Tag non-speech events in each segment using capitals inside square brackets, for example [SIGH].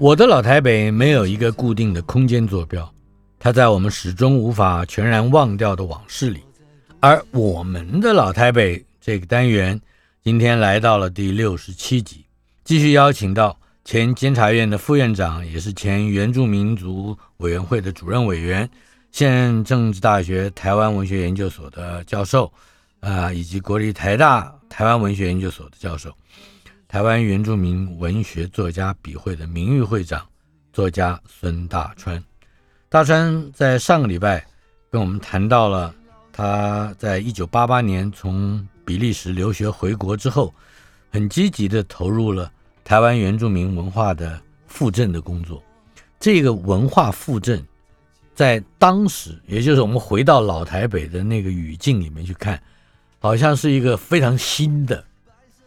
我的老台北没有一个固定的空间坐标，它在我们始终无法全然忘掉的往事里。而我们的老台北这个单元，今天来到了第六十七集，继续邀请到前监察院的副院长，也是前原住民族委员会的主任委员，现任政治大学台湾文学研究所的教授，啊，以及国立台大台湾文学研究所的教授。台湾原住民文学作家笔会的名誉会长，作家孙大川。大川在上个礼拜跟我们谈到了他在一九八八年从比利时留学回国之后，很积极的投入了台湾原住民文化的复振的工作。这个文化复振，在当时，也就是我们回到老台北的那个语境里面去看，好像是一个非常新的。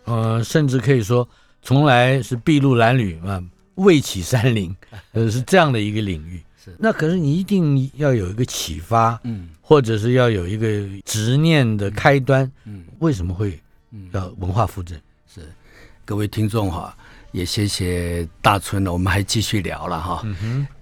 呃，甚至可以说，从来是筚路蓝缕啊，未起山林，[LAUGHS] 呃，是这样的一个领域。是，那可是你一定要有一个启发，嗯，或者是要有一个执念的开端，嗯，为什么会要文化复振？是，各位听众哈。也谢谢大春了，我们还继续聊了哈。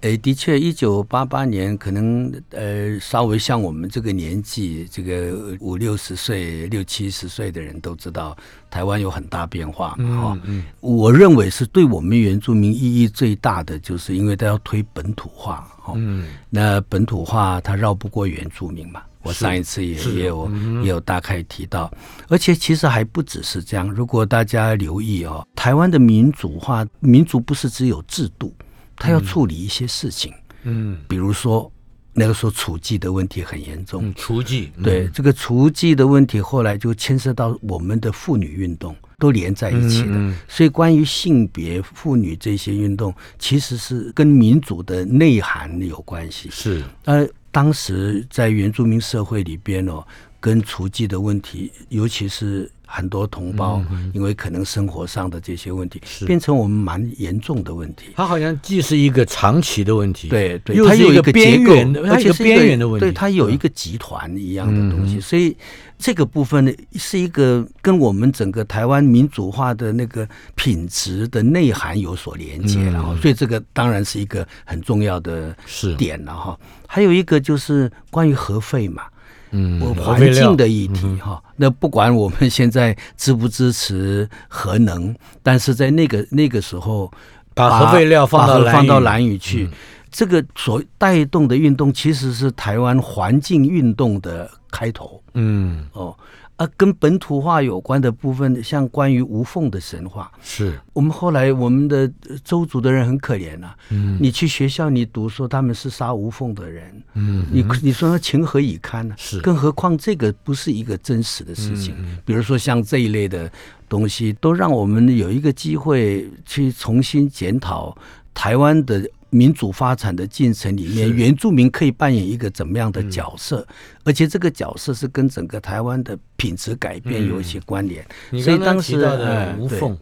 诶，的确，一九八八年可能呃，稍微像我们这个年纪，这个五六十岁、六七十岁的人都知道，台湾有很大变化嘛。哈，我认为是对我们原住民意义最大的，就是因为他要推本土化。嗯，那本土化它绕不过原住民嘛。我上一次也也有也有大概提到，而且其实还不只是这样。如果大家留意哦，台湾的民主化，民主不是只有制度，它要处理一些事情。嗯，比如说那个时候厨妓的问题很严重，厨妓对这个厨妓的问题，后来就牵涉到我们的妇女运动都连在一起的。所以关于性别、妇女这些运动，其实是跟民主的内涵有关系。是呃。当时在原住民社会里边哦，跟厨妓的问题，尤其是很多同胞，因为可能生活上的这些问题，变成我们蛮严重的问题。它好像既是一个长期的问题，对对，它有一个边缘的，而且是边缘的问题，对它有一个集团一样的东西，所以。这个部分呢，是一个跟我们整个台湾民主化的那个品质的内涵有所连接然后，所以这个当然是一个很重要的点了哈。还有一个就是关于核废嘛，嗯，环境的议题哈。那不管我们现在支不支持核能，但是在那个那个时候，把核废料放到放到蓝屿去，这个所带动的运动其实是台湾环境运动的。开头，嗯，哦，啊，跟本土化有关的部分，像关于无缝的神话，是我们后来我们的周族的人很可怜呐，嗯，你去学校你读说他们是杀无缝的人，嗯，你你说情何以堪呢？是，更何况这个不是一个真实的事情，比如说像这一类的东西，都让我们有一个机会去重新检讨台湾的。民主发展的进程里面，原住民可以扮演一个怎么样的角色？而且这个角色是跟整个台湾的品质改变有一些关联。所以当时的吴凤，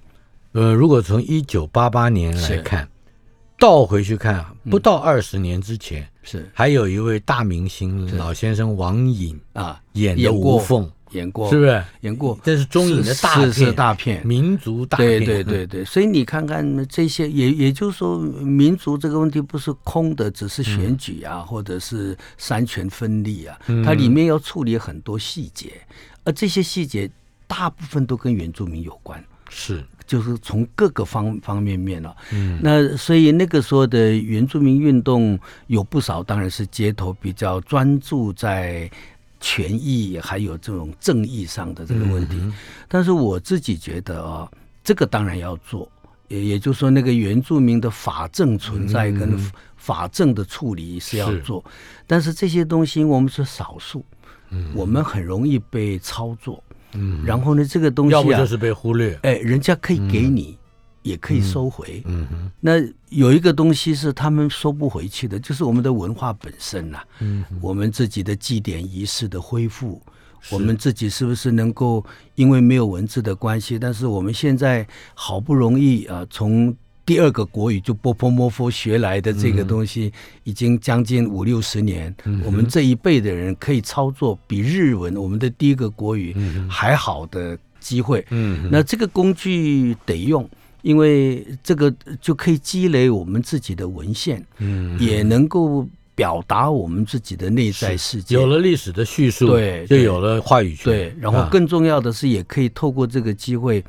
呃，如果从一九八八年来看，倒回去看，不到二十年之前，是。还有一位大明星老先生王颖啊演的吴凤。演过是不是？演过，这是中影的大片，大片，民族大片。对对对对，所以你看看这些，也也就是说，民族这个问题不是空的，只是选举啊，或者是三权分立啊，它里面要处理很多细节，而这些细节大部分都跟原住民有关，是，就是从各个方方面面了。嗯，那所以那个时候的原住民运动有不少，当然是街头比较专注在。权益还有这种正义上的这个问题，但是我自己觉得啊，这个当然要做，也也就是说，那个原住民的法政存在跟嗯法政的处理是要是。做，但是这些东西我们是少数，嗯。我们很容易被操作。嗯，然后呢，这个东西啊，要不就是被忽略。哎，人家可以给你，也可以收回。嗯哼，那有一个东西是他们收不回去的，就是我们的文化本身呐、嗯我们自己的祭典仪式的恢复，我们自己是不是能够因为没有文字的关系，但是我们现在好不容易啊、从第二个国语就波波摩佛学来的这个东西，已经将近五六十年，我们这一辈的人可以操作比日文我们的第一个国语还好的机会。嗯那这个工具得用，因为这个就可以积累我们自己的文献，嗯，也能够表达我们自己的内在世界。有了历史的叙述，对对就有了话语权。对，然后啊更重要的是，也可以透过这个机会，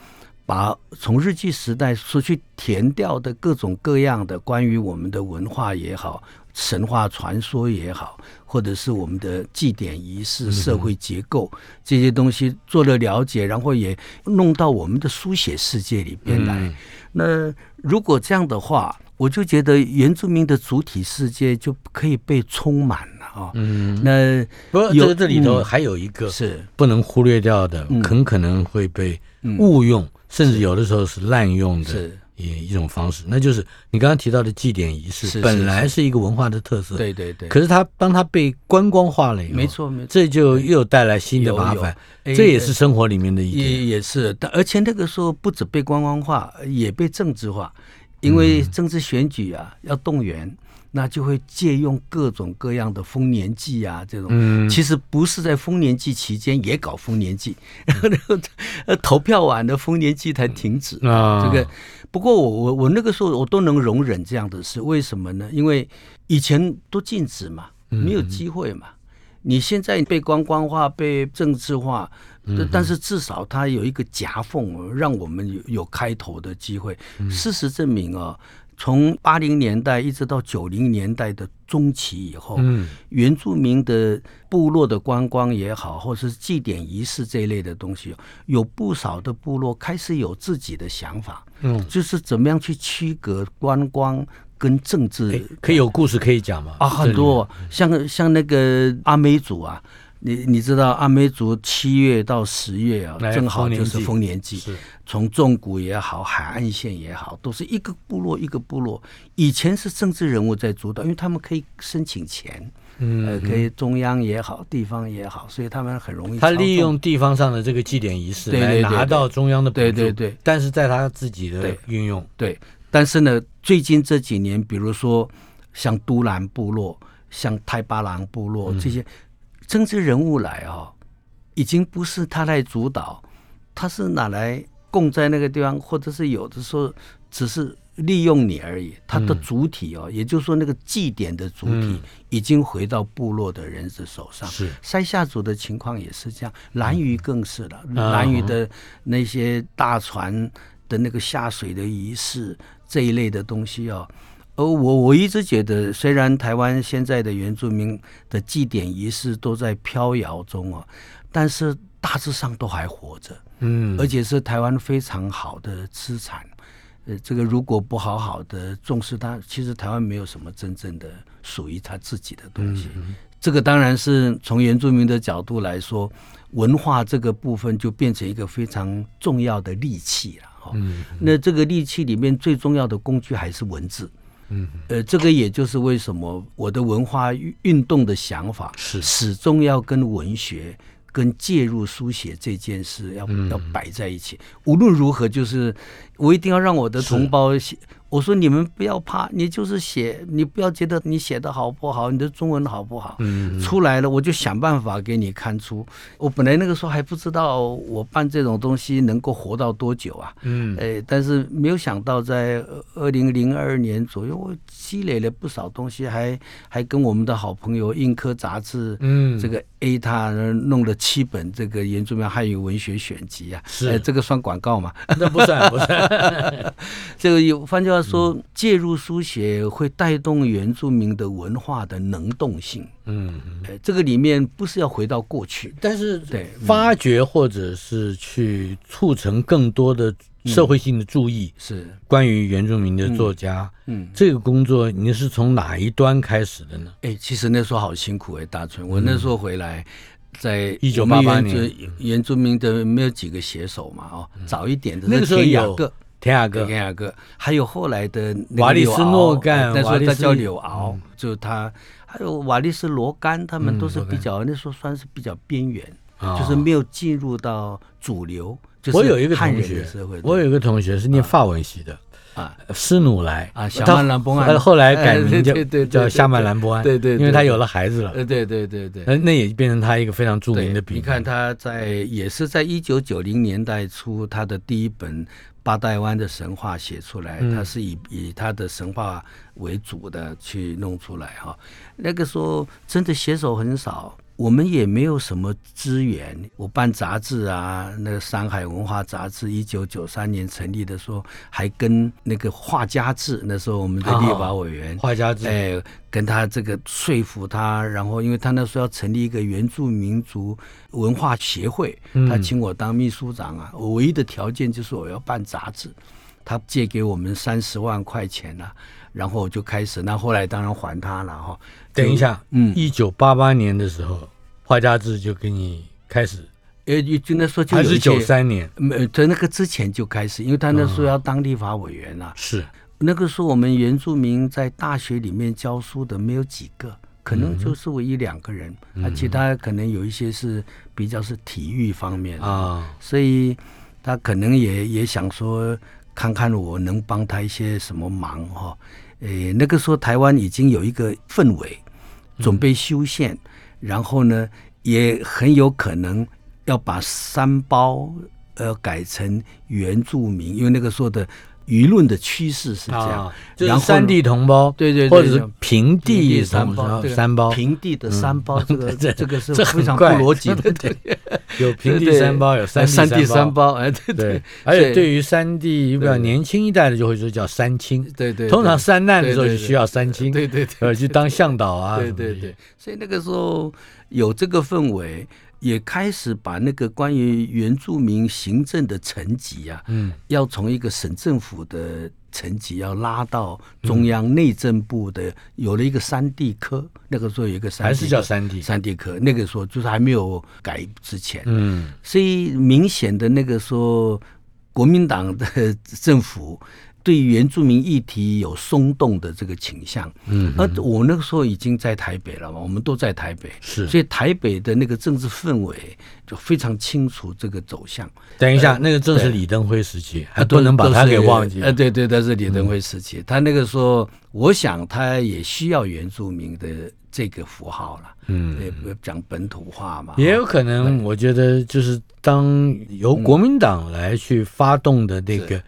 把从日记时代所去填掉的各种各样的关于我们的文化也好、神话传说也好，或者是我们的祭典仪式、社会结构这些东西做了了解，然后也弄到我们的书写世界里边来。嗯。那如果这样的话，我就觉得原住民的主体世界就可以被充满了啊。嗯，那不过有这这里头嗯。还有一个是。不能忽略掉的，嗯。很可能会被嗯。误用，甚至有的时候是滥用的。是，一一种方式，那就是你刚刚提到的祭典仪式，本来是一个文化的特色，对对对，可是它当它被观光化了以后，没，错没错。这就又带来新的麻烦，有这也是生活里面的一点。也也是，但而且那个时候不止被观光化，也被政治化，因为嗯政治选举啊要动员，那就会借用各种各样的丰年祭啊这种。嗯其实不是在丰年祭期间也搞丰年祭，[LAUGHS] 然后呃投票完的丰年祭才停止。啊，这个，不过我我我那个时候我都能容忍这样的事，为什么呢？因为以前都禁止嘛，没有机会嘛。你现在被观光化、被政治化，但但是至少它有一个夹缝，让我们有有开头的机会。事实证明啊，从八零年代一直到九零年代的中期以后，嗯原住民的部落的观光也好，或是祭典仪式这一类的东西，有不少的部落开始有自己的想法，嗯，就是怎么样去区隔观光跟政治可以有故事可以讲吗？啊，很多像像那个阿美族啊。你你知道阿美族七月到十月啊，正好就是丰年祭。丰年祭，是。从纵谷也好，海岸线也好，都是一个部落一个部落。以前是政治人物在主导，因为他们可以申请钱，嗯呃，可以中央也好，地方也好，所以他们很容易。他利用地方上的这个祭典仪式来拿到中央的对对对。但是在他自己的运用，对，但是呢，最近这几年，比如说像都兰部落、像泰巴朗部落、嗯。这些政治人物来啊、已经不是他来主导，他是拿来供在那个地方，或者是有的时候只是利用你而已。他的主体哦，也就是说那个祭典的主体嗯已经回到部落的人的手上。是塞夏族的情况也是这样，蓝鱼更是了。啊兰屿的那些大船的那个下水的仪式这一类的东西哦，而我我一直觉得，虽然台湾现在的原住民的祭典仪式都在飘摇中哦，但是大致上都还活着，嗯，而且是台湾非常好的资产。呃，这个如果不好好的重视它，其实台湾没有什么真正的属于他自己的东西。这个当然是从原住民的角度来说，文化这个部分就变成一个非常重要的利器了。哦，嗯那这个利器里面最重要的工具还是文字。嗯，呃，这个也就是为什么我的文化运运动的想法是始终要跟文学、跟介入书写这件事要、嗯要摆在一起。无论如何，就是我一定要让我的同胞写。我说你们不要怕，你就是写，你不要觉得你写的好不好，你的中文好不好，嗯出来了我就想办法给你看出。我本来那个时候还不知道我办这种东西能够活到多久啊，嗯哎，但是没有想到在二零零二年左右，我积累了不少东西，还还跟我们的好朋友硬科杂志，嗯这个 A 他弄了七本这个原住民汉语文学选集啊，是哎这个算广告吗？那不算不算，[LAUGHS] 这个有换句话说，介入书写会带动原住民的文化的能动性。嗯，哎，这个里面不是要回到过去，但是对嗯发掘或者是去促成更多的社会性的注意，是，关于原住民的作家，嗯，这个工作你是从哪一端开始的呢？哎，其实那时候好辛苦哎，大春，我那时候回来，在一九八八年，原住民的没有几个写手嘛，哦，早一点的那个时候有田雅各，田雅各，还有后来的瓦利斯诺干，那时候他叫柳敖，就他，还有瓦利斯罗干，他们都是比较那时候算是比较边缘，就是没有进入到主流。我有一个同学，我有一个同学是念法文系的啊，施努莱啊，夏曼兰波安，后来改名叫 [LAUGHS] 叫夏曼兰波安，对对，因为他有了孩子了，对对对对对，那那也变成他一个非常著名的笔。你看他在也是在一九九零年代初，他的第一本八代湾的神话写出来，他是以以他的神话为主的去弄出来哈。那个时候真的写手很少。我们也没有什么资源。我办杂志啊，那个《山海文化杂志》一九九三年成立的时候，还跟那个画家志，那时候我们的立法委员画家志，哎，跟他这个说服他，然后因为他那时候要成立一个原住民族文化协会，他请我当秘书长啊。我唯一的条件就是我要办杂志，他借给我们三十万块钱啊，然后我就开始。那后来当然还他了哈。等一下，嗯，一九八八年的时候，画家志就给你开始，呃，就那时候就还是九三年，没在那个之前就开始，因为他那时候要当立法委员啊。是那个时候我们原住民在大学里面教书的没有几个，可能就是我一两个人，啊，其他可能有一些是比较是体育方面啊，所以他可能也也想说，看看我能帮他一些什么忙哈。诶，那个时候台湾已经有一个氛围。准备修宪，然后呢，也很有可能要把三包呃改成原住民，因为那个时候的舆论的趋势是这样，就是三地同胞，对对，或者是平地三包，三包。平地的三包，这个 [LAUGHS] 这个是非常不逻辑的，[LAUGHS] 对，有平地三包，有三地三包，哎，对对，而且对于三地比较年轻一代的，就会说叫三清，对对，通常三难的时候就需要三清，对对对，呃，去当向导啊，对对对，所以那个时候有这个氛围。也开始把那个关于原住民行政的层级啊，嗯，要从一个省政府的层级要拉到中央内政部的，有了一个三地科。那个时候有一个三还是叫三地三地科，那个时候就是还没有改之前，嗯，所以明显的那个说国民党的政府。对原住民议题有松动的这个倾向，嗯，而我那个时候已经在台北了嘛，我们都在台北，是，所以台北的那个政治氛围就非常清楚这个走向。等一下，那个正是李登辉时期，还不能把他给忘记。呃，对对，那是李登辉时期，他那个时候，我想他也需要原住民的这个符号了，嗯，也讲本土化嘛，也有可能，我觉得就是当由国民党来去发动的那个。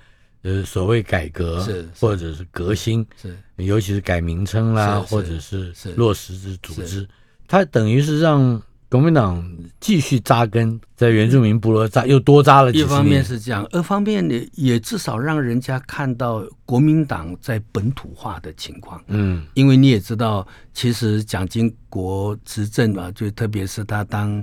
呃，所谓改革是或者是革新是，尤其是改名称啦，或者是落实之组织，它等于是让国民党继续扎根在原住民部落扎，又多扎了几年一方面是这样，二方面呢，也至少让人家看到国民党在本土化的情况。嗯，因为你也知道，其实蒋经国执政啊，就特别是他当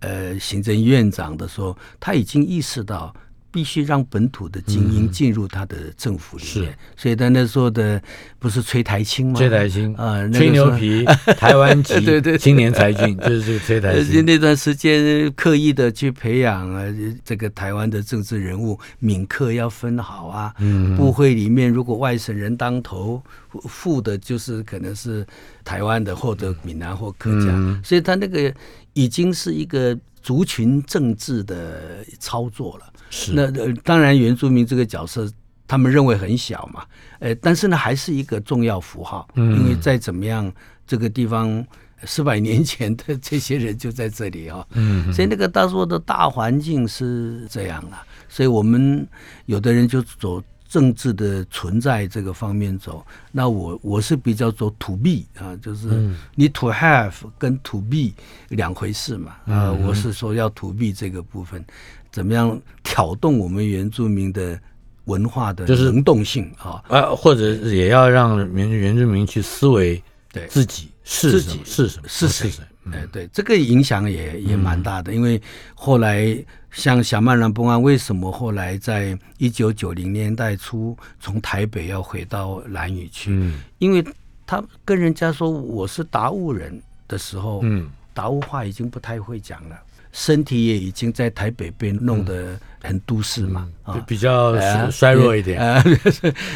呃行政院长的时候，他已经意识到。必须让本土的精英进入他的政府里面，所以他那时候的不是崔台青吗？崔台青啊，吹牛皮，[LAUGHS] 台湾籍对对青年才俊，就是这个崔台青。那段时间刻意的去培养啊，这个台湾的政治人物，闽客要分好啊。嗯，部会里面如果外省人当头，副的就是可能是台湾的或者闽南或客家，所以他那个已经是一个族群政治的操作了。是。那呃，当然原住民这个角色，他们认为很小嘛，呃，但是呢，还是一个重要符号，因为再怎么样，这个地方四百年前的这些人就在这里啊，嗯，所以那个他说的大环境是这样啊，所以我们有的人就走政治的存在这个方面走，那我我是比较走 to be 啊，就是你 to have 跟 to be 两回事嘛，啊，我是说要 to be 这个部分。怎么样挑动我们原住民的文化的能动性啊？啊，或者也要让原原住民去思维，对自己是自己是什么是谁？哎，对，这个影响也也蛮大的，因为后来像小曼兰崩案，为什么后来在一九九零年代初从台北要回到兰屿去？嗯因为他跟人家说我是达悟人的时候，嗯达悟话已经不太会讲了，身体也已经在台北被弄得很都市嘛，比啊。比较衰弱一点，[LAUGHS] 呃，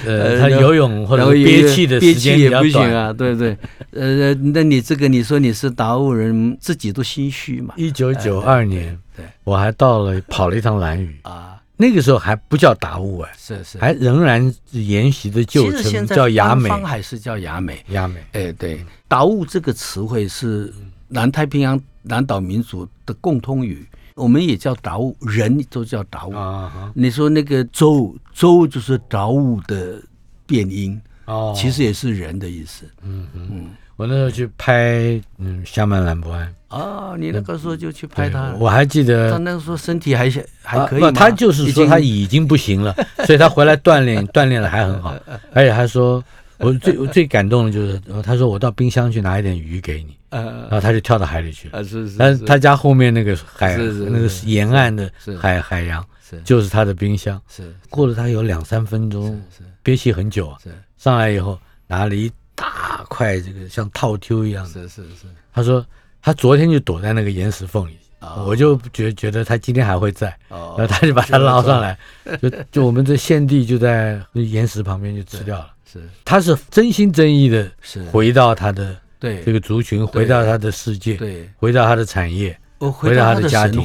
呃，他游泳或者憋气的憋时间气也不行。啊，对对？[LAUGHS] 呃，那你这个你说你是达悟人，自己都心虚嘛一九九二年，对我还到了跑了一趟兰屿，啊，那个时候还不叫达悟哎，是是，还仍然沿袭的旧称叫雅美，方还是叫雅美。雅美。哎，对，达悟这个词汇是南太平洋南岛民族的共通语，我们也叫达悟，人都叫达悟。啊你说那个周周就是达悟的变音，哦，其实也是人的意思。嗯嗯，我那时候去拍嗯夏曼兰博安，哦，你那个时候就去拍他，我还记得。他那个时候身体还还可以？啊他就是说他已经不行了，[LAUGHS] 所以他回来锻炼，锻炼的还很好，而且他说。我最我最感动的就是，呃他说我到冰箱去拿一点鱼给你，然呃后他就跳到海里去了。啊是是，但是。他家后面那个海是是那个沿岸的是海海洋是。就是他的冰箱。是。过了他有两三分钟，是憋气很久啊，是。上来以后拿了一大块这个像套丢一样的，是是是。他说他昨天就躲在那个岩石缝里，哦。我就觉觉得他今天还会在，哦。然后他就把他捞上来，就就我们这现地就在岩石旁边就吃掉了。是他是真心真意的是。回到他的对。这个族群，回到他的世界，对，回到他的产业，我回到他的家庭。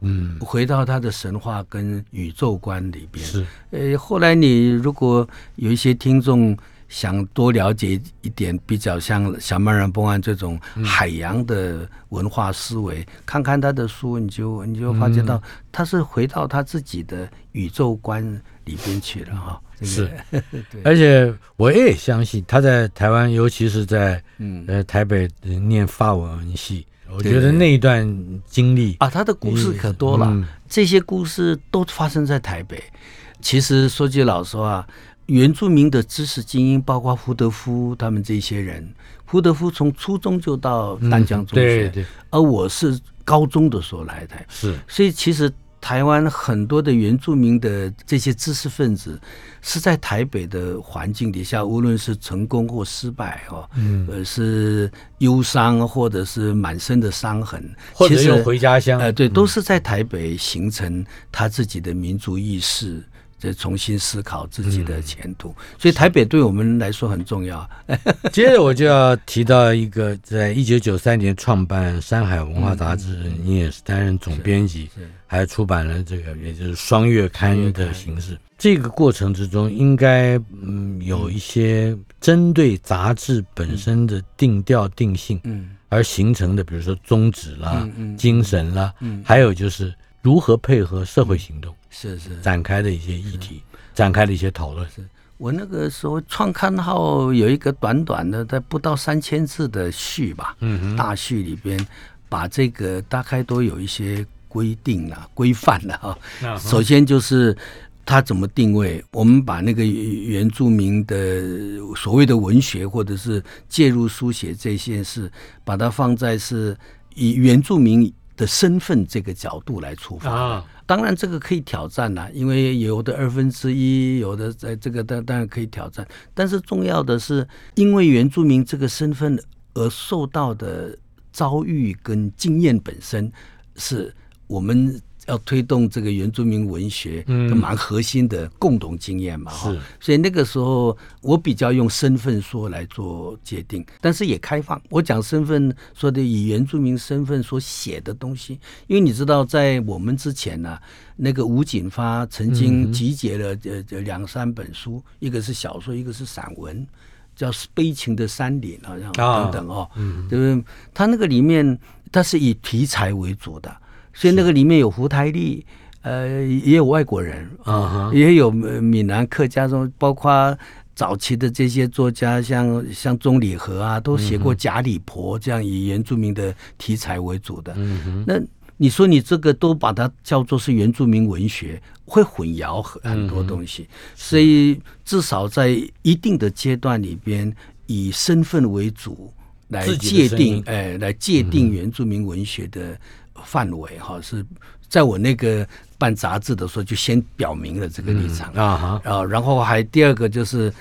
嗯，回到他的神话跟宇宙观里边。是，呃，后来你如果有一些听众想多了解一点，比较像小曼然崩案这种嗯。海洋的文化思维，看看他的书，你就你就发觉嗯。到他是回到他自己的宇宙观里边去了哈。这个是，[LAUGHS] 而且我也相信他在台湾，尤其是在嗯。呃台北呃念法文系，我觉得那一段经历啊，他的故事可多了，嗯这些故事都发生在台北。其实说句老实话，原住民的知识精英，包括胡德夫他们这些人，胡德夫从初中就到丹江中学，嗯对对。而我是高中的时候来台，是，所以其实台湾很多的原住民的这些知识分子是在台北的环境底下，无论是成功或失败哦，嗯。呃，是忧伤或者是满身的伤痕，或者又回家乡，呃，对，都是在台北形成他自己的民族意识，再重新思考自己的前途。所以台北对我们来说很重要。[LAUGHS] 接着我就要提到一个，在一九九三年创办《山海文化杂志》，你也是担任总编辑，还出版了这个，也就是双月刊的形式。这个过程之中，应该嗯有一些针对杂志本身的定调定性，嗯。而形成的，比如说宗旨啦、嗯嗯精神啦，嗯。还有就是如何配合社会行动是是。展开的一些议题，展开的一些讨论。是我那个时候创刊号有一个短短的，在不到三千字的序吧，嗯哼，大序里边把这个大概都有一些规定啊、规范了哈。那首先就是它怎么定位，我们把那个原住民的所谓的文学或者是介入书写这些事，把它放在是以原住民的身份这个角度来出发的。啊，当然，这个可以挑战啦，因为有的二分之一，有的在这个当当然可以挑战。但是重要的是，因为原住民这个身份而受到的遭遇跟经验本身，是我们要推动这个原住民文学嗯蛮核心的共同经验嘛。哈所以那个时候我比较用身份说来做界定，但是也开放。我讲身份说的以原住民身份所写的东西，因为你知道，在我们之前呢、那个吴锦发曾经集结了呃呃两三本书，一个是小说，一个是散文。叫《悲情的山林》好像啊等等哦，对不对？他那个里面，他是以题材为主的，所以那个里面有胡台丽，呃，也有外国人啊哈。也有呃闽南客家中，包括早期的这些作家，像像钟理和啊，都写过假里婆这样以原住民的题材为主的。那你说你这个都把它叫做是原住民文学，会混淆很很多东西，所以至少在一定的阶段里边，以身份为主来自界定哎，来界定原住民文学的范围哈，是在我那个办杂志的时候就先表明了这个立场。啊然后还第二个就是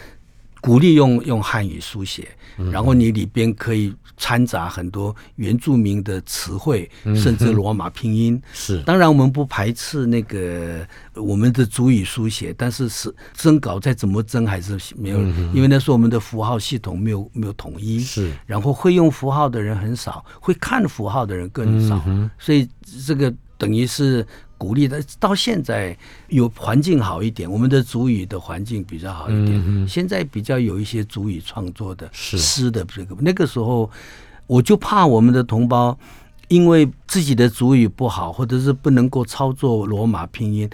鼓励用用汉语书写，然后你里边可以掺杂很多原住民的词汇，甚至罗马拼音。[LAUGHS] 是。当然，我们不排斥那个呃我们的主语书写，但是是征稿再怎么征还是没有，因为那时候我们的符号系统没有没有统一，是。然后会用符号的人很少，会看符号的人更少，所以这个等于是鼓励的。到现在有环境好一点，我们的主语的环境比较好一点，现在比较有一些主语创作的诗的这个，那个时候我就怕我们的同胞。因为自己的主语不好，或者是不能够操作罗马拼音，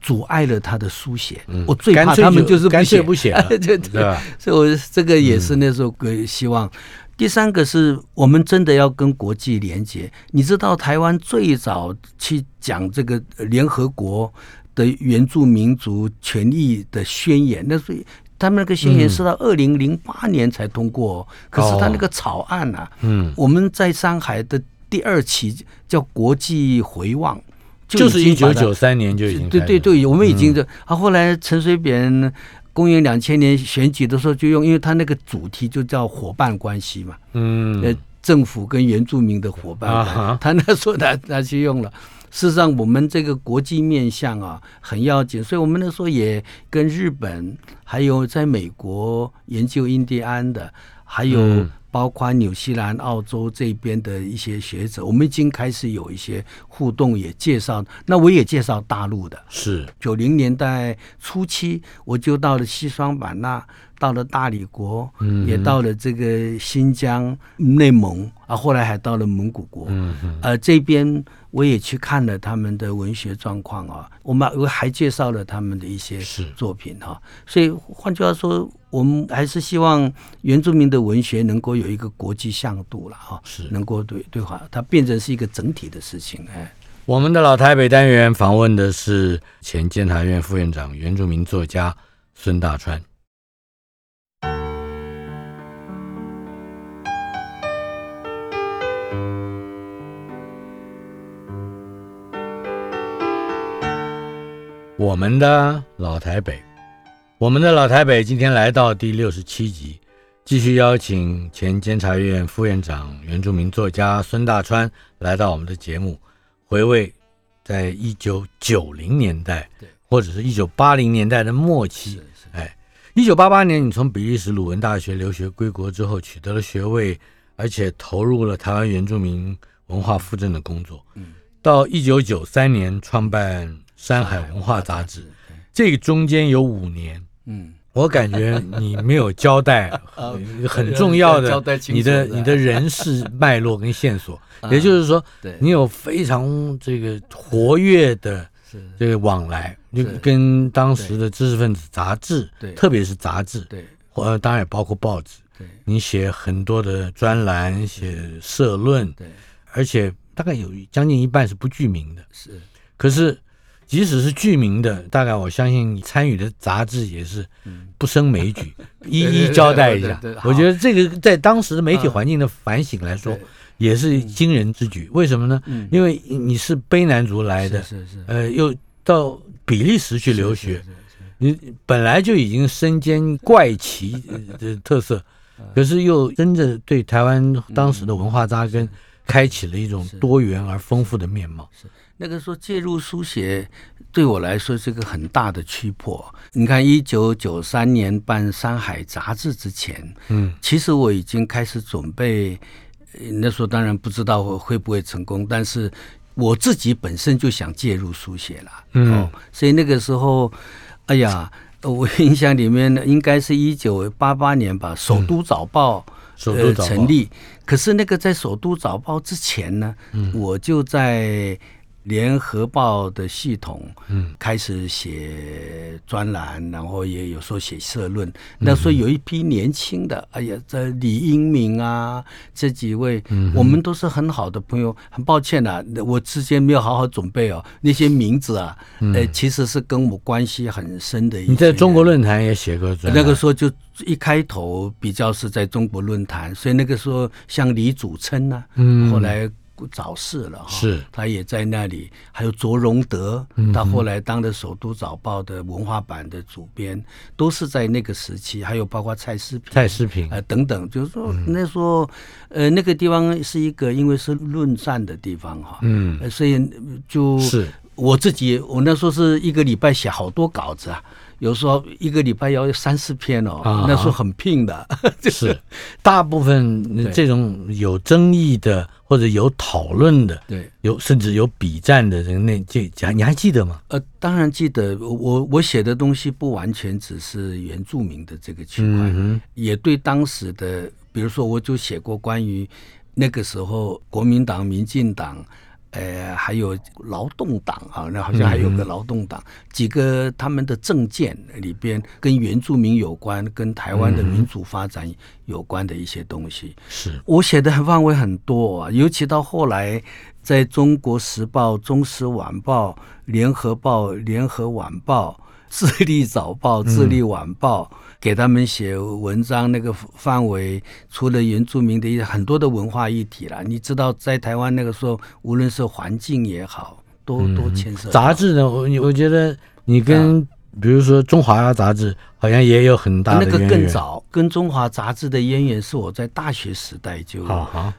阻碍了他的书写。我最怕他们就是干脆不写，了 [LAUGHS] 对对所以我这个也是那时候个希望。第三个是我们真的要跟国际连接。你知道台湾最早去讲这个联合国的原住民族权益的宣言，那是他们那个宣言是到二零零八年才通过哦，可是他那个草案啊，嗯，我们在上海的第二期叫国际回望，就是一九九三年就已经对对对，我们已经的。啊，后来陈水扁公元两千年选举的时候就用，因为他那个主题就叫伙伴关系嘛，嗯。呃，政府跟原住民的伙伴他那时候他他去用了。事实上，我们这个国际面向啊很要紧，所以我们那时候也跟日本，还有在美国研究印第安的，还有嗯包括纽西兰、澳洲这边的一些学者，我们已经开始有一些互动，也介绍。那我也介绍大陆的，是九零年代初期，我就到了西双版纳，到了大理国，嗯也到了这个新疆、内蒙啊，后来还到了蒙古国。呃，这边我也去看了他们的文学状况啊，我们我还介绍了他们的一些是作品哈、所以换句话说，我们还是希望原住民的文学能够有一个国际向度了哈、是能够对对话，它变成是一个整体的事情，哎。我们的老台北单元访问的是前监察院副院长、原住民作家孙大川。我们的老台北，我们的老台北今天来到第六十七集，继续邀请前监察院副院长、原住民作家孙大川来到我们的节目，回味在一九九零年代对，或者是一九八零年代的末期。哎，一九八八年你从比利时鲁文大学留学归国之后，取得了学位，而且投入了台湾原住民文化复振的工作。嗯，到一九九三年创办《山海文化杂志》，这个中间有五年，嗯，我感觉你没有交代呃 [LAUGHS] 很重要的你的你的人事脉络跟线索，[LAUGHS] 也就是说，你有非常这个活跃的，这个往来，就跟当时的知识分子杂志，对。特别是杂志，对。呃，当然也包括报纸，对。你写很多的专栏，写社论，对。而且大概有将近一半是不具名的。是，可是，即使是剧名的，大概我相信你参与的杂志也是不胜枚举，[LAUGHS] 一一交代一下我觉得这个在当时的媒体环境的反省来说对，也是惊人之举。为什么呢？嗯。因为你是卑南族来的，是是是。呃，又到比利时去留学你本来就已经身兼怪奇呃的特色，嗯。可是又真的对台湾当时的文化扎根，开启了一种多元而丰富的面貌。那个时候介入书写对我来说是个很大的驱迫。你看，一九九三年办《山海》杂志之前，嗯，其实我已经开始准备。呃那时候当然不知道我会不会成功，但是我自己本身就想介入书写了，嗯哦，所以那个时候，哎呀，我 [LAUGHS] 印象里面呢，应该是一九八八年吧，《首都早报》呃首都早报成立。可是那个在《首都早报》之前呢，嗯我就在联合报的系统，嗯，开始写专栏，然后也有时候写社论。那时候有一批年轻的，哎呀，这李英明啊，这几位，我们都是很好的朋友。很抱歉啊，我之前没有好好准备哦，那些名字啊，呃，其实是跟我关系很深的。你在中国论坛也写过那个时候就一开头比较是在中国论坛，所以那个时候像李祖琛呢，嗯后来。早逝了哈，是。他也在那里。还有卓荣德，他后来当的《首都早报》的文化版的主编，都是在那个时期。还有包括蔡思平、蔡思平。呃等等，就是说那时候，呃，那个地方是一个因为是论战的地方哈，嗯。呃，所以就是。我自己，我那时候是一个礼拜写好多稿子啊。有时候一个礼拜要三四篇哦，那时候很拼的。[LAUGHS] 就是，大部分这种有争议的或者有讨论的，对，有甚至有比战的人那这讲，你还记得吗？呃，当然记得。我我写的东西不完全只是原住民的这个区块，也对当时的，比如说我就写过关于那个时候国民党、民进党。呃，还有劳动党啊，那好像还有个劳动党，几个他们的政见里边跟原住民有关，跟台湾的民主发展有关的一些东西。是我写的范围很多啊，尤其到后来，在中国时报、中时晚报、联合报、联合晚报、智利早报、智利晚报。给他们写文章，那个范围除了原住民的一些很多的文化议题了。你知道，在台湾那个时候，无论是环境也好，都都牵涉。杂志呢，我我觉得你跟比如说《中华杂志》好像也有很大的那个更早，跟《中华杂志》的渊源是我在大学时代就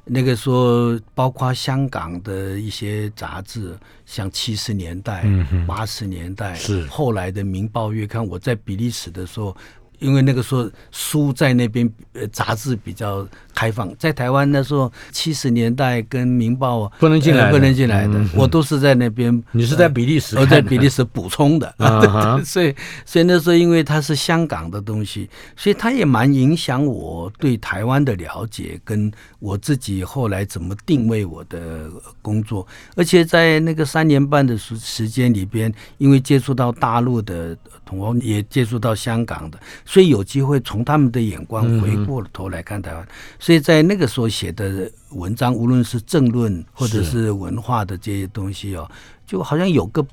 那个时候，包括香港的一些杂志，像七十年代、八十年代是后来的《明报月刊》，我在比利时的时候。因为那个时候书在那边，呃，杂志比较开放。在台湾那时候，七十年代跟《明报》不能进来，不能进来的，我都是在那边。你是在比利时？我在比利时补充的，[LAUGHS] [LAUGHS] 所以所以那时候因为它是香港的东西，所以它也蛮影响我对台湾的了解，跟我自己后来怎么定位我的工作。而且在那个三年半的时时间里边，因为接触到大陆的同胞，也接触到香港的。所以有机会从他们的眼光回过头来看台湾，所以在那个时候写的文章，无论是政论或者是文化的这些东西哦，就好像有个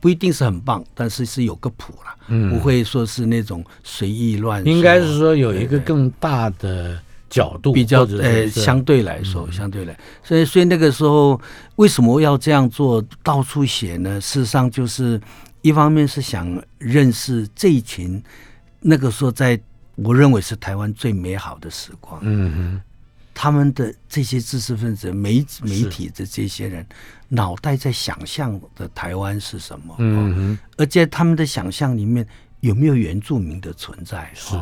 不一定是很棒，但是是有个谱了，嗯不会说是那种随意乱。应该是说有一个更大的角度，比较呃相对来说，相对来，所以所以那个时候为什么要这样做，到处写呢？事实上就是一方面是想认识这一群。那个时候，在我认为是台湾最美好的时光。嗯哼，他们的这些知识分子、媒媒体的这些人，脑袋在想象的台湾是什么？嗯哼，而且他们的想象里面，有没有原住民的存在？是，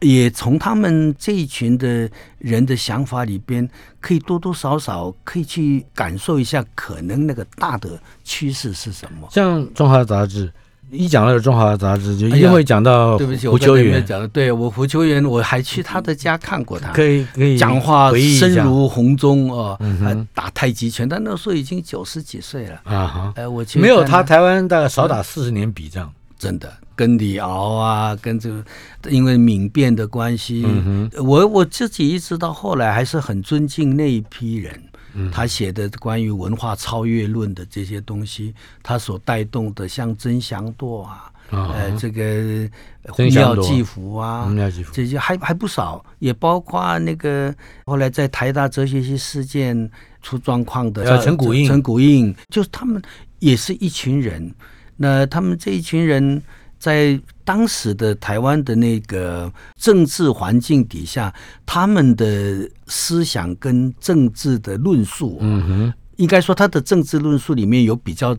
也从他们这一群的人的想法里边，可以多多少少可以去感受一下，可能那个大的趋势是什么？像《中华杂志》。一讲到《中华杂志》，就一定会讲到对不起，胡秋原讲的，对我胡秋元，我还去他的家看过他，可以可以讲话声如洪钟哦，还打太极拳，但那时候已经九十几岁了啊哈！哎，我去没有他，台湾大概少打四十年笔仗，真的跟李敖啊，跟这个因为闽变的关系，嗯我我自己一直到后来还是很尊敬那一批人。他写的关于文化超越论的这些东西，他所带动的像曾祥舵啊，呃，这个胡耀继福啊，这些还还不少，也包括那个后来在台大哲学系事件出状况的陈谷印，陈谷印，就是他们也是一群人，那他们这一群人。在当时的台湾的那个政治环境底下，他们的思想跟政治的论述，嗯哼，应该说他的政治论述里面有比较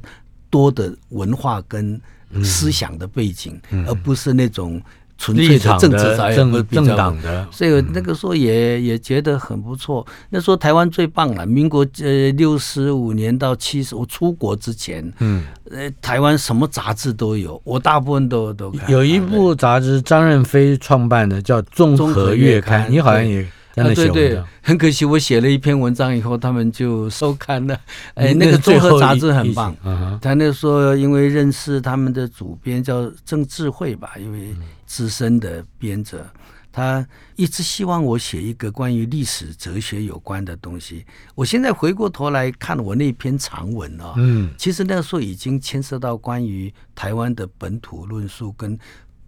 多的文化跟思想的背景，而不是那种。纯粹的政治政政党的，所以那个时候也也觉得很不错。那时候台湾最棒了，民国呃六十五年到七十，我出国之前，嗯，呃，台湾什么杂志都有，我大部分都都看。有一部杂志张任飞创办的，叫《综合月刊》，你好像也啊，对对。很可惜，我写了一篇文章以后，他们就收刊了。[LAUGHS] 哎，那个综合杂志很棒。他那时候因为认识他们的主编叫郑智慧吧，因为资深的编者，他一直希望我写一个关于历史哲学有关的东西。我现在回过头来看我那篇长文啊、嗯其实那个时候已经牵涉到关于台湾的本土论述跟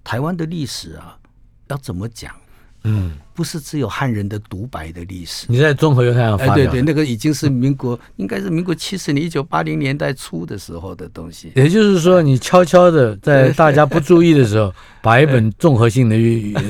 台湾的历史啊，要怎么讲？嗯，不是只有汉人的独白的历史。你在综合月刊上哎，发表，对对，那个已经是民国，应该是民国七十年、一九八零年代初的时候的东西。也就是说，你悄悄的在大家不注意的时候，[LAUGHS] 把一本综合性的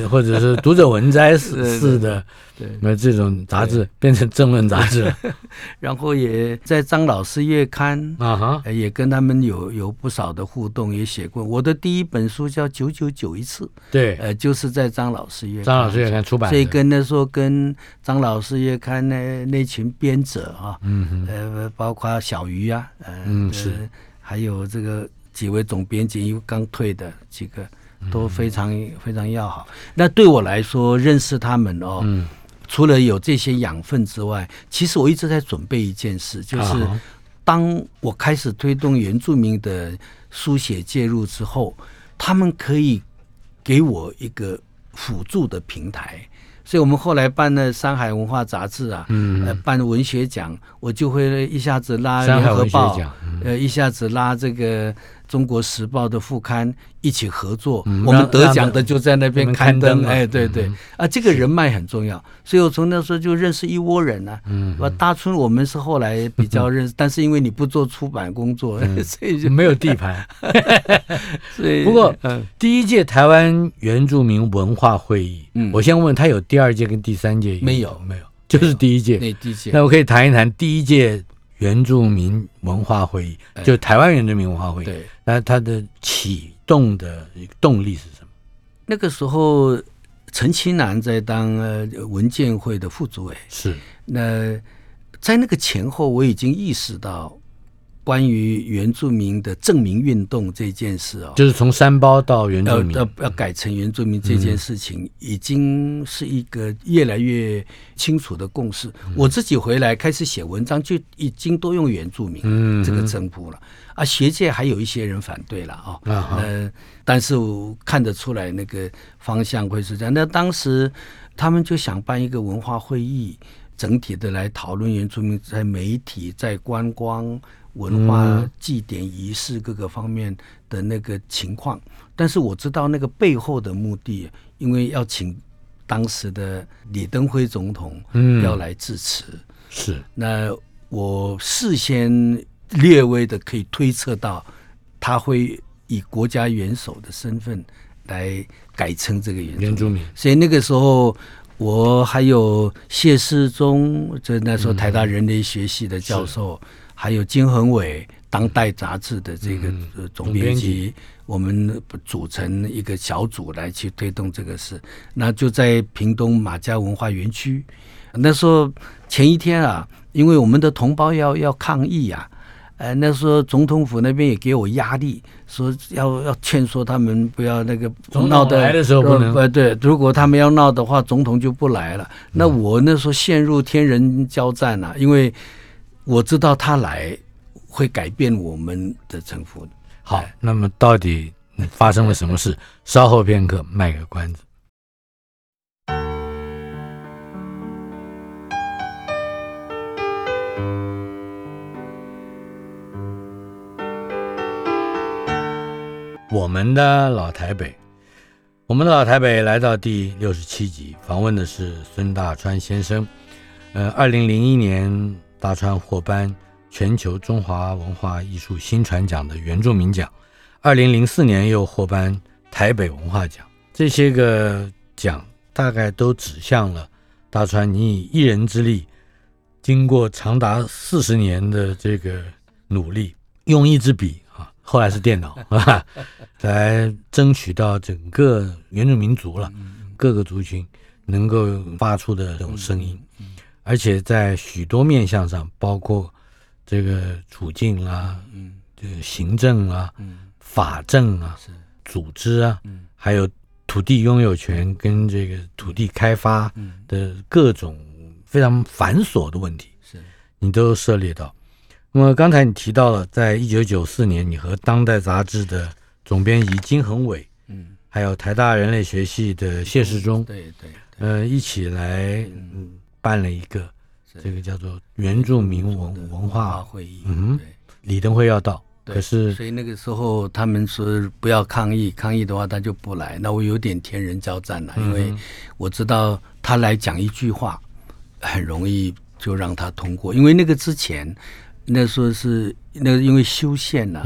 或者是读者文摘式 [LAUGHS] 对式的对，那这种杂志变成政论杂志了。[LAUGHS] 然后也在张老师月刊，啊哈，呃也跟他们有有不少的互动，也写过。我的第一本书叫《九九九一次》，对，呃，就是在张老师月刊张老师月刊出版，所以跟那时候跟张老师月刊那那群编者啊，嗯哼，呃，包括小鱼啊，呃，嗯是。呃还有这个几位总编辑，因为刚退的几个都非常、非常要好。那对我来说，认识他们哦，嗯，除了有这些养分之外，其实我一直在准备一件事，就是当我开始推动原住民的书写介入之后，他们可以给我一个辅助的平台。所以我们后来办了山海文化杂志啊，嗯。呃，办文学奖，我就会一下子拉山海文学联合报呃，一下子拉这个中国时报的副刊一起合作，嗯我们得奖的就在那边刊登，哎，对对，嗯。啊，这个人脉很重要，所以我从那时候就认识一窝人啊。嗯我大春我们是后来比较认识，[LAUGHS] 但是因为你不做出版工作，[LAUGHS] 所以就没有地盘。[LAUGHS] 所以不过嗯，第一届台湾原住民文化会议，嗯。我先问他有第二届跟第三届没有。没有，就是第一届。那第一届。那我可以谈一谈第一届原住民文化会议，哎。就台湾原住民文化会议。对那它的启动的动力是什么？那个时候，陈其南在当呃文建会的副主委，是那在那个前后，我已经意识到关于原住民的证明运动这件事哦，就是从山包到原住民，要要要改成原住民这件事情，已经是一个越来越清楚的共识。嗯我自己回来开始写文章，就已经都用原住民嗯这个称呼了。啊，学界还有一些人反对了啊、啊呃，但是我看得出来那个方向会是这样。那当时他们就想办一个文化会议，整体的来讨论原住民在媒体、在观光、文化嗯祭典仪式各个方面的那个情况。但是我知道那个背后的目的，因为要请当时的李登辉总统嗯要来致辞。是那我事先略微的可以推测到，他会以国家元首的身份来改称这个原住民原住民。所以那个时候，我还有谢世忠，就那时候台大人类学系的教授，还有金恒伟，当代杂志的这个总总编辑我们组成一个小组来去推动这个事。那就在屏东马家文化园区，那时候前一天啊，因为我们的同胞要要抗议啊。呃，那时候总统府那边也给我压力，说要要劝说他们不要那个闹得来的时候不能呃，对，如果他们要闹的话，总统就不来了。那嗯我那时候陷入天人交战啊，因为我知道他来会改变我们的城府。好，那么到底发生了什么事？稍后片刻，卖个关子。我们的老台北，我们的老台北来到第六十七集，访问的是孙大川先生。呃，二零零一年大川获颁全球中华文化艺术新传奖的原住民奖，二零零四年又获颁台北文化奖。这些个奖大概都指向了大川，你以一人之力，经过长达四十年的这个努力，用一支笔啊，后来是电脑啊 [LAUGHS] [LAUGHS] 来争取到整个原住民族了各个族群能够发出的这种声音，而且在许多面向上，包括这个处境啦、嗯。这个行政啊、嗯。法政啊、是。组织啊，嗯。还有土地拥有权跟这个土地开发嗯。的各种非常繁琐的问题，是。你都涉猎到。那么刚才你提到了，在一九九四年，你和《当代》杂志的总编辑金恒伟，嗯，还有台大人类学系的谢世忠，对对对，呃，一起来嗯办了一个这个叫做原住民文文化会议，嗯对。李登辉要到，对可是所以那个时候他们说不要抗议，抗议的话他就不来。那我有点天人交战了，因为我知道他来讲一句话，很容易就让他通过。因为那个之前，那时候是那因为修宪呢、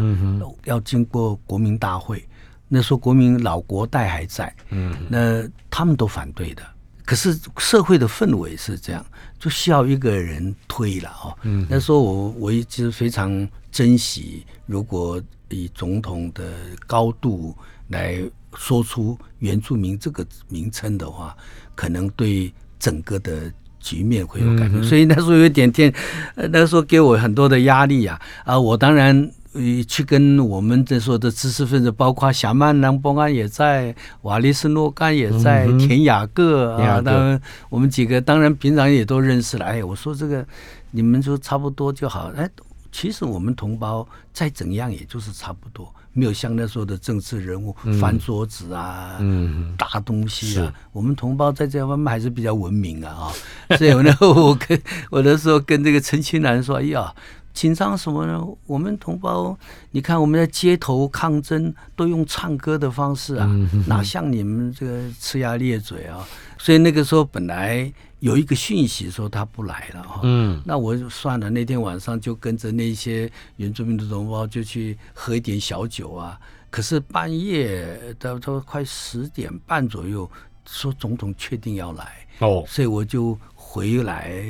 要经过国民大会，那时候国民老国代还在，嗯，那他们都反对的。可是社会的氛围是这样，就需要一个人推了哦。嗯，那时候我我一直非常珍惜，如果以总统的高度来说出原住民这个名称的话，可能对整个的局面会有改变。所以那时候有点天，呃那时候给我很多的压力啊啊！我当然。呃，去跟我们这说的知识分子，包括夏曼南波安也在，瓦利斯诺干也在，嗯田雅各啊，我们几个当然平常也都认识了。哎，我说这个你们说差不多就好。哎，其实我们同胞再怎样也就是差不多，没有像那时候的政治人物、翻桌子啊、嗯大东西啊。我们同胞在这方面还是比较文明啊啊。所以那我跟我那时候跟这个陈清南说，哎呀。紧张什么呢？我们同胞，你看我们在街头抗争都用唱歌的方式啊，哪像你们这个呲牙咧嘴啊？所以那个时候本来有一个讯息说他不来了哈，嗯那我就算了，那天晚上就跟着那些原住民的同胞就去喝一点小酒啊。可是半夜到到快十点半左右，说总统确定要来，哦所以我就回来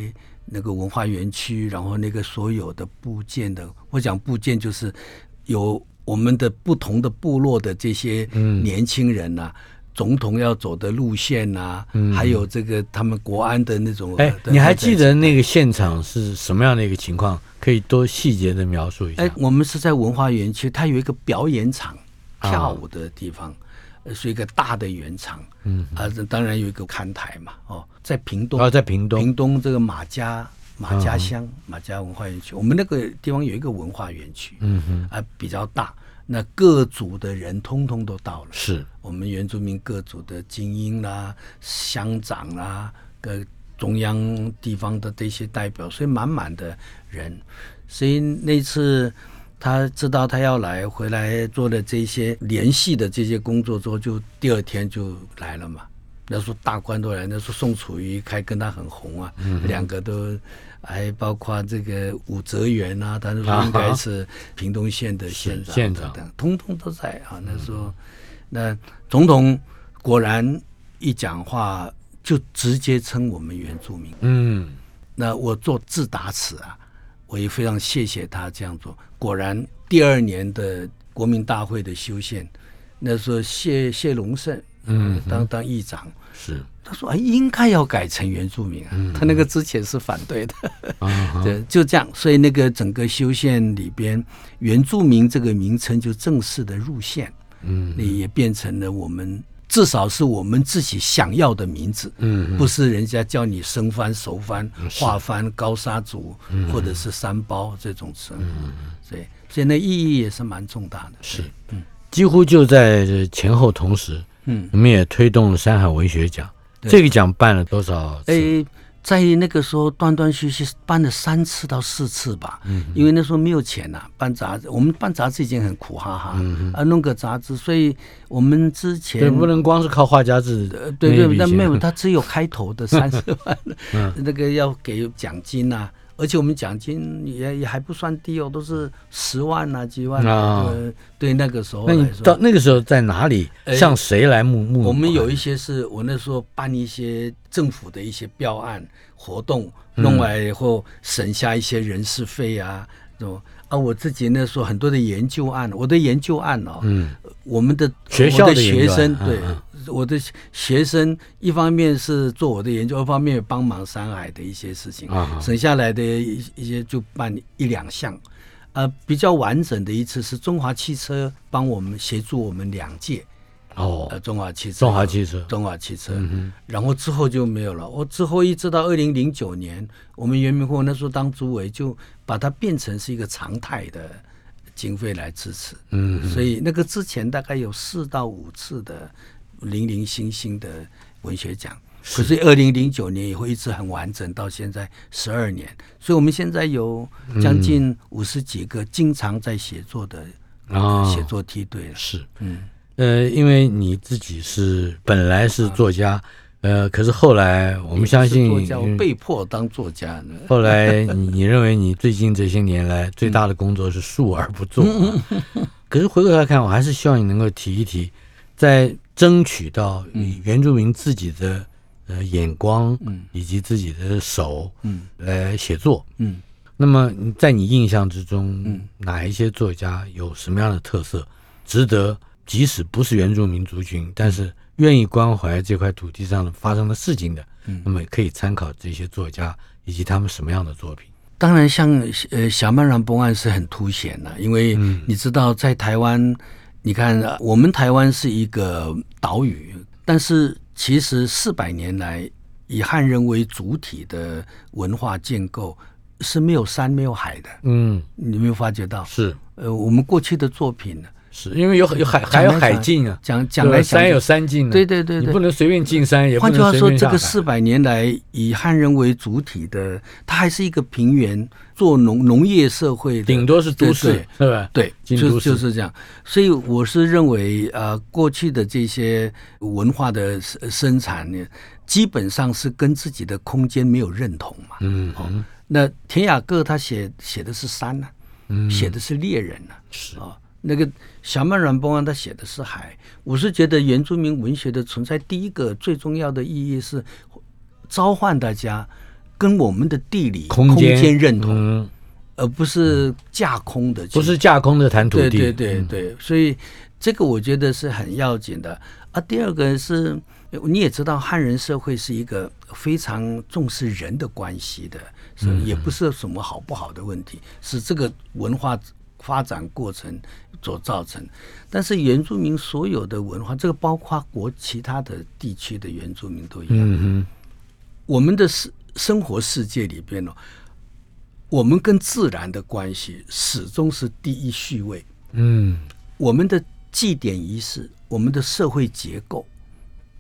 那个文化园区，然后那个所有的部件的，我讲部件就是有我们的不同的部落的这些年轻人呐、总统要走的路线呐、还有这个他们国安的那种。哎呃，你还记得那个现场是什么样的一个情况？可以多细节的描述一下哎，。我们是在文化园区，它有一个表演场，啊跳舞的地方，呃是一个大的圆场。嗯，啊，这当然有一个看台嘛。哦，在屏东，哦在屏东屏东这个马家马家乡、马家文化园区，我们那个地方有一个文化园区，嗯哼，啊，比较大。那各族的人通通都到了，是我们原住民各族的精英啦、乡长啦、各中央地方的这些代表，所以满满的人。所以那次他知道他要来，回来做的这些联系的这些工作之后，就第二天就来了嘛。那时候大官都来，那时候宋楚瑜还跟他很红啊，两个都还包括这个武则元啊，他那时候应该是屏东县的县长县长等等，通通都在啊。那时候，那总统果然一讲话就直接称我们原住民。嗯那我做自打词啊，我也非常谢谢他这样做。果然，第二年的国民大会的修宪，那时候谢谢龙胜，嗯当当议长，是他说：“哎，应该要改成原住民啊。他那个之前是反对的，啊 [LAUGHS] 对，就这样。所以那个整个修宪里边，原住民这个名称就正式的入宪，嗯也也变成了我们至少是我们自己想要的名字，嗯不是人家叫你生番、熟番、化番、高沙族或者是三包这种称呼。所以，所以那意义也是蛮重大的。是，嗯几乎就在前后同时，嗯，我们也推动了山海文学奖。对这个奖办了多少次？诶，在那个时候断断续续办了三次到四次吧，嗯因为那时候没有钱呐、办杂志，我们办杂志已经很苦哈哈，啊，弄个杂志，所以我们之前不能光是靠画家字呃，对对，但没有，他只有开头的三十万，[LAUGHS] 嗯。[LAUGHS] 那个要给奖金呐、而且我们奖金也也还不算低哦，都是十万呐、几万啊对那个时候到那个时候在哪里？哎向谁来募募？款？我们有一些是我那时候办一些政府的一些标案活动，嗯。弄完以后省下一些人事费啊，这种啊，我自己那时候很多的研究案，我的研究案哦，嗯，我们的学校我的学生对嗯我的学生，一方面是做我的研究，一方面帮忙山海的一些事情，啊省下来的一一些就办一两项。呃，比较完整的一次是中华汽车帮我们协助我们两届，哦。呃，中华汽车，中华汽车。中华汽车，嗯然后之后就没有了。我之后一直到二零零九年，我们圆明会那时候当主委，就把它变成是一个常态的经费来支持。嗯，所以那个之前大概有四到五次的零零星星的文学奖。可是二零零九年也会一直很完整，到现在十二年，所以我们现在有将近五十几个经常在写作的啊。写作梯队了。是，嗯，呃，因为你自己是本来是作家，呃，可是后来我们相信是作家，我被迫当作家呢。后来你你认为你最近这些年来最大的工作是述而不作、可是回过头来看，我还是希望你能够提一提，在争取到原住民自己的呃眼光，嗯。以及自己的手嗯。来写作。嗯，那么在你印象之中，嗯。哪一些作家有什么样的特色，值得即使不是原住民族群，但是愿意关怀这块土地上的发生的事情的，嗯。那么可以参考这些作家以及他们什么样的作品？当然像呃小曼然崩案是很凸显的，因为嗯。你知道在台湾，你看呃我们台湾是一个岛屿，但是其实四百年来以汉人为主体的文化建构是没有山没有海的，嗯，你有没有发觉到？是。呃，我们过去的作品呢，是，因为有有海还有海禁啊，讲讲来山有山禁啊，对对对你不能随便进山，也不换句话说，这个四百年来以汉人为主体的，它还是一个平原做农农业社会的，顶多是都市对，是吧？对，就就是这样。所以我是认为，呃，过去的这些文化的生生产呢，基本上是跟自己的空间没有认同嘛。嗯哦，那田雅各他写写的是山呢、嗯。写的是猎人呢、是。啊、那个小曼软崩啊，他写的是海。我是觉得原住民文学的存在，第一个最重要的意义是召唤大家跟我们的地理空间。认同，嗯，而不是架空的，不是架空的谈土地，对对对嗯。对，所以这个我觉得是很要紧的。啊。第二个是，你也知道汉人社会是一个非常重视人的关系的，是嗯。也不是什么好不好的问题，是这个文化发展过程所造成。但是原住民所有的文化，这个包括国其他的地区的原住民都一样，嗯我们的生生活世界里边呢，我们跟自然的关系始终是第一序位。嗯我们的祭典仪式，我们的社会结构，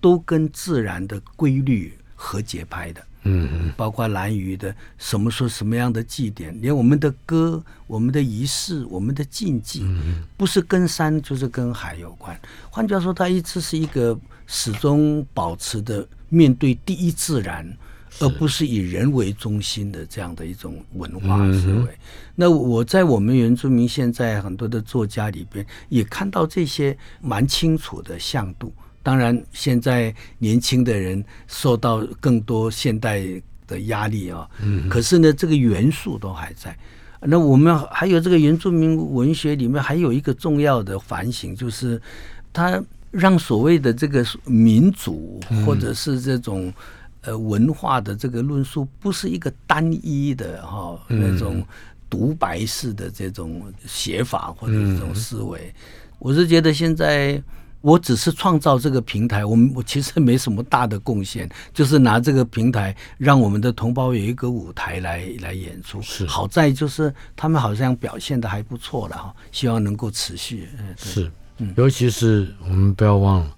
都跟自然的规律和节拍的。嗯嗯包括蓝鱼的什么说什么样的祭典，连我们的歌、我们的仪式、我们的禁忌，不是跟山就是跟海有关。换句话说，它一直是一个始终保持的面对第一自然，而不是以人为中心的这样的一种文化思维。那我在我们原住民现在很多的作家里边，也看到这些蛮清楚的向度。当然，现在年轻的人受到更多现代的压力啊，嗯，可是呢，这个元素都还在。那我们还有这个原住民文学里面还有一个重要的反省，就是它让所谓的这个民主或者是这种呃文化的这个论述，不是一个单一的哈、那种独白式的这种写法或者这种思维。我是觉得现在。我只是创造这个平台，我们我其实 [LAUGHS] 没什么大的贡献，就是拿这个平台让我们的同胞有一个舞台来来演出。是好在就是他们好像表现的还不错了哈，希望能够持续。嗯，对是，尤其是我们不要忘了，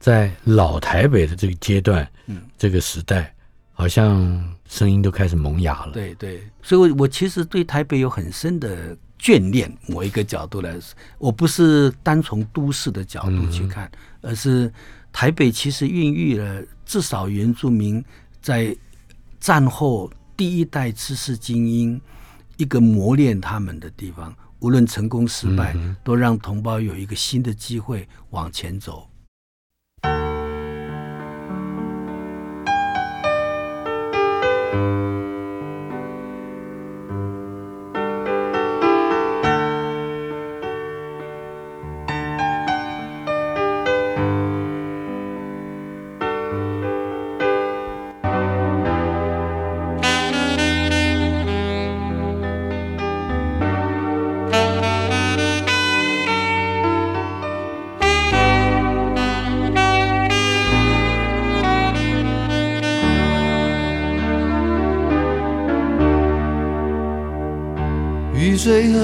在老台北的这个阶段，嗯，这个时代，好像声音都开始萌芽了。对对，所以我，我其实对台北有很深的眷恋。某一个角度来说，我不是单从都市的角度去看，而是台北其实孕育了至少原住民在战后第一代知识精英一个磨练他们的地方。无论成功失败，都让同胞有一个新的机会往前走。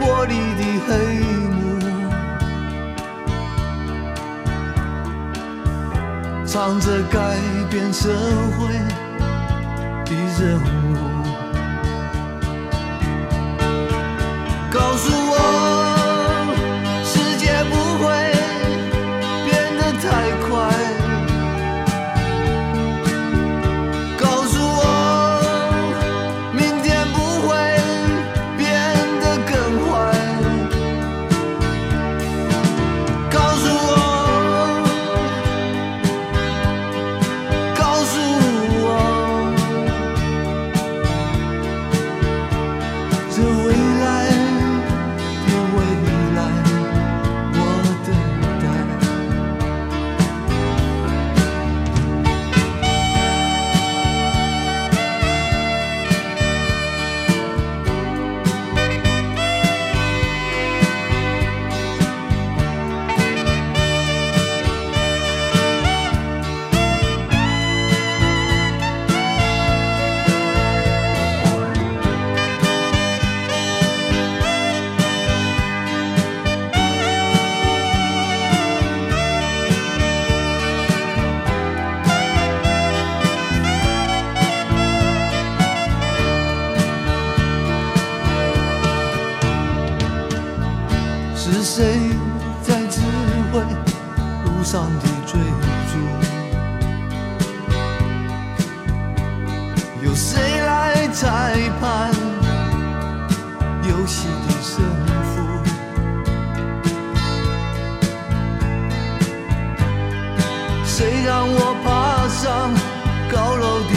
玻璃的黑幕，藏着改变社会的任务，告诉我。谁在指挥路上的追逐。有谁来裁判？游戏的胜负。谁让我爬上高楼的